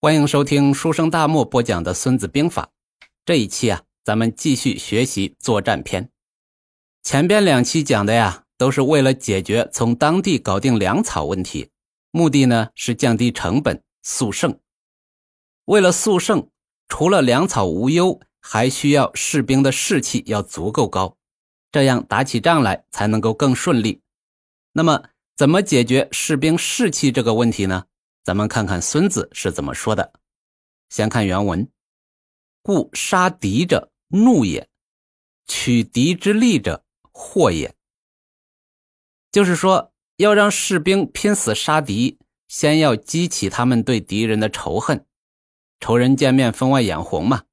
欢迎收听书生大漠播讲的《孙子兵法》。这一期啊，咱们继续学习作战篇。前边两期讲的呀，都是为了解决从当地搞定粮草问题，目的呢是降低成本、速胜。为了速胜，除了粮草无忧，还需要士兵的士气要足够高，这样打起仗来才能够更顺利。那么，怎么解决士兵士气这个问题呢？咱们看看孙子是怎么说的。先看原文：“故杀敌者，怒也；取敌之利者，祸也。”就是说，要让士兵拼死杀敌，先要激起他们对敌人的仇恨。仇人见面，分外眼红嘛。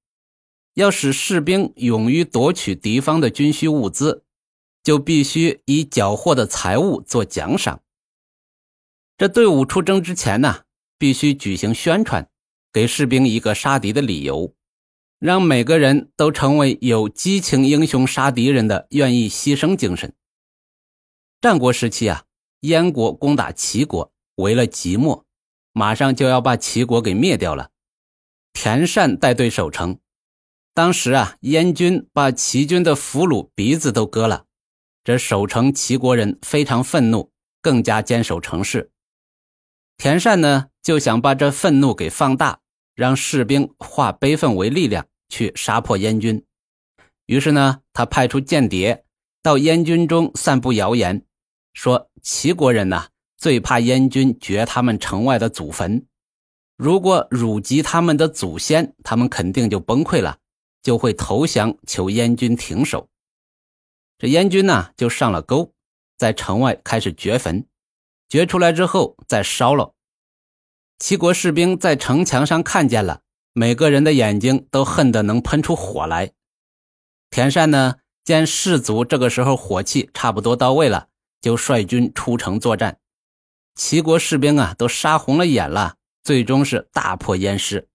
要使士兵勇于夺取敌方的军需物资，就必须以缴获的财物做奖赏。这队伍出征之前呢，必须举行宣传，给士兵一个杀敌的理由，让每个人都成为有激情英雄杀敌人的愿意牺牲精神。战国时期啊，燕国攻打齐国，围了即墨，马上就要把齐国给灭掉了。田善带队守城，当时啊，燕军把齐军的俘虏鼻子都割了，这守城齐国人非常愤怒，更加坚守城市。田善呢就想把这愤怒给放大，让士兵化悲愤为力量去杀破燕军。于是呢，他派出间谍到燕军中散布谣言，说齐国人呐最怕燕军掘他们城外的祖坟，如果辱及他们的祖先，他们肯定就崩溃了，就会投降求燕军停手。这燕军呢就上了钩，在城外开始掘坟。掘出来之后再烧了，齐国士兵在城墙上看见了，每个人的眼睛都恨得能喷出火来。田善呢，见士卒这个时候火气差不多到位了，就率军出城作战。齐国士兵啊，都杀红了眼了，最终是大破燕师。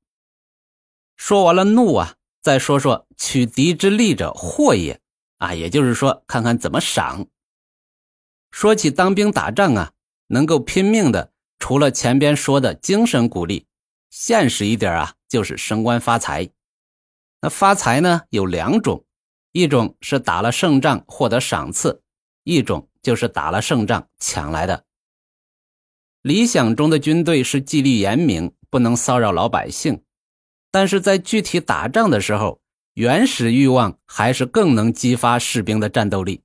说完了怒啊，再说说取敌之利者祸也啊，也就是说，看看怎么赏。说起当兵打仗啊。能够拼命的，除了前边说的精神鼓励，现实一点啊，就是升官发财。那发财呢有两种，一种是打了胜仗获得赏赐，一种就是打了胜仗抢来的。理想中的军队是纪律严明，不能骚扰老百姓，但是在具体打仗的时候，原始欲望还是更能激发士兵的战斗力。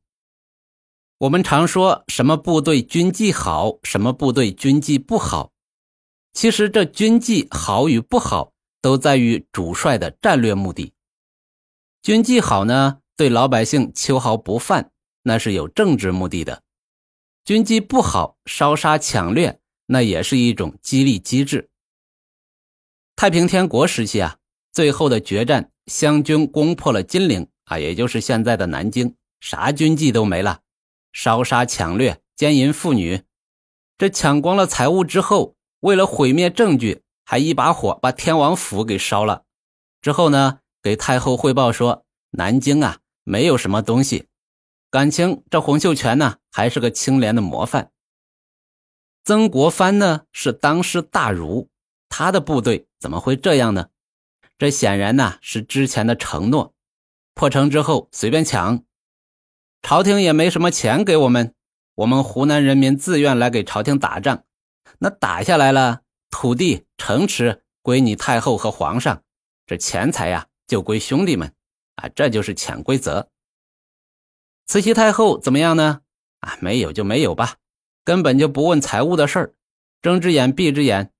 我们常说什么部队军纪好，什么部队军纪不好。其实这军纪好与不好，都在于主帅的战略目的。军纪好呢，对老百姓秋毫不犯，那是有政治目的的；军纪不好，烧杀抢掠，那也是一种激励机制。太平天国时期啊，最后的决战，湘军攻破了金陵啊，也就是现在的南京，啥军纪都没了。烧杀抢掠、奸淫妇女，这抢光了财物之后，为了毁灭证据，还一把火把天王府给烧了。之后呢，给太后汇报说，南京啊没有什么东西，感情这洪秀全呢还是个清廉的模范。曾国藩呢是当世大儒，他的部队怎么会这样呢？这显然呢是之前的承诺，破城之后随便抢。朝廷也没什么钱给我们，我们湖南人民自愿来给朝廷打仗，那打下来了，土地、城池归你太后和皇上，这钱财呀就归兄弟们，啊，这就是潜规则。慈禧太后怎么样呢？啊，没有就没有吧，根本就不问财务的事儿，睁只眼闭只眼，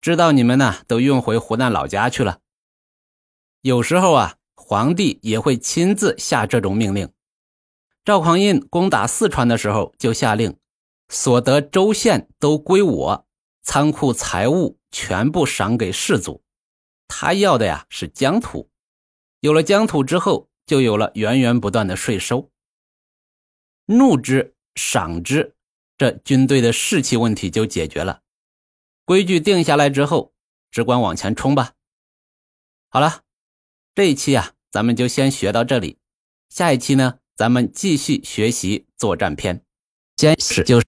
知道你们呢都运回湖南老家去了。有时候啊，皇帝也会亲自下这种命令。赵匡胤攻打四川的时候，就下令，所得州县都归我，仓库财物全部赏给士族。他要的呀是疆土，有了疆土之后，就有了源源不断的税收。怒之，赏之，这军队的士气问题就解决了。规矩定下来之后，只管往前冲吧。好了，这一期啊，咱们就先学到这里，下一期呢？咱们继续学习作战篇，坚持就是。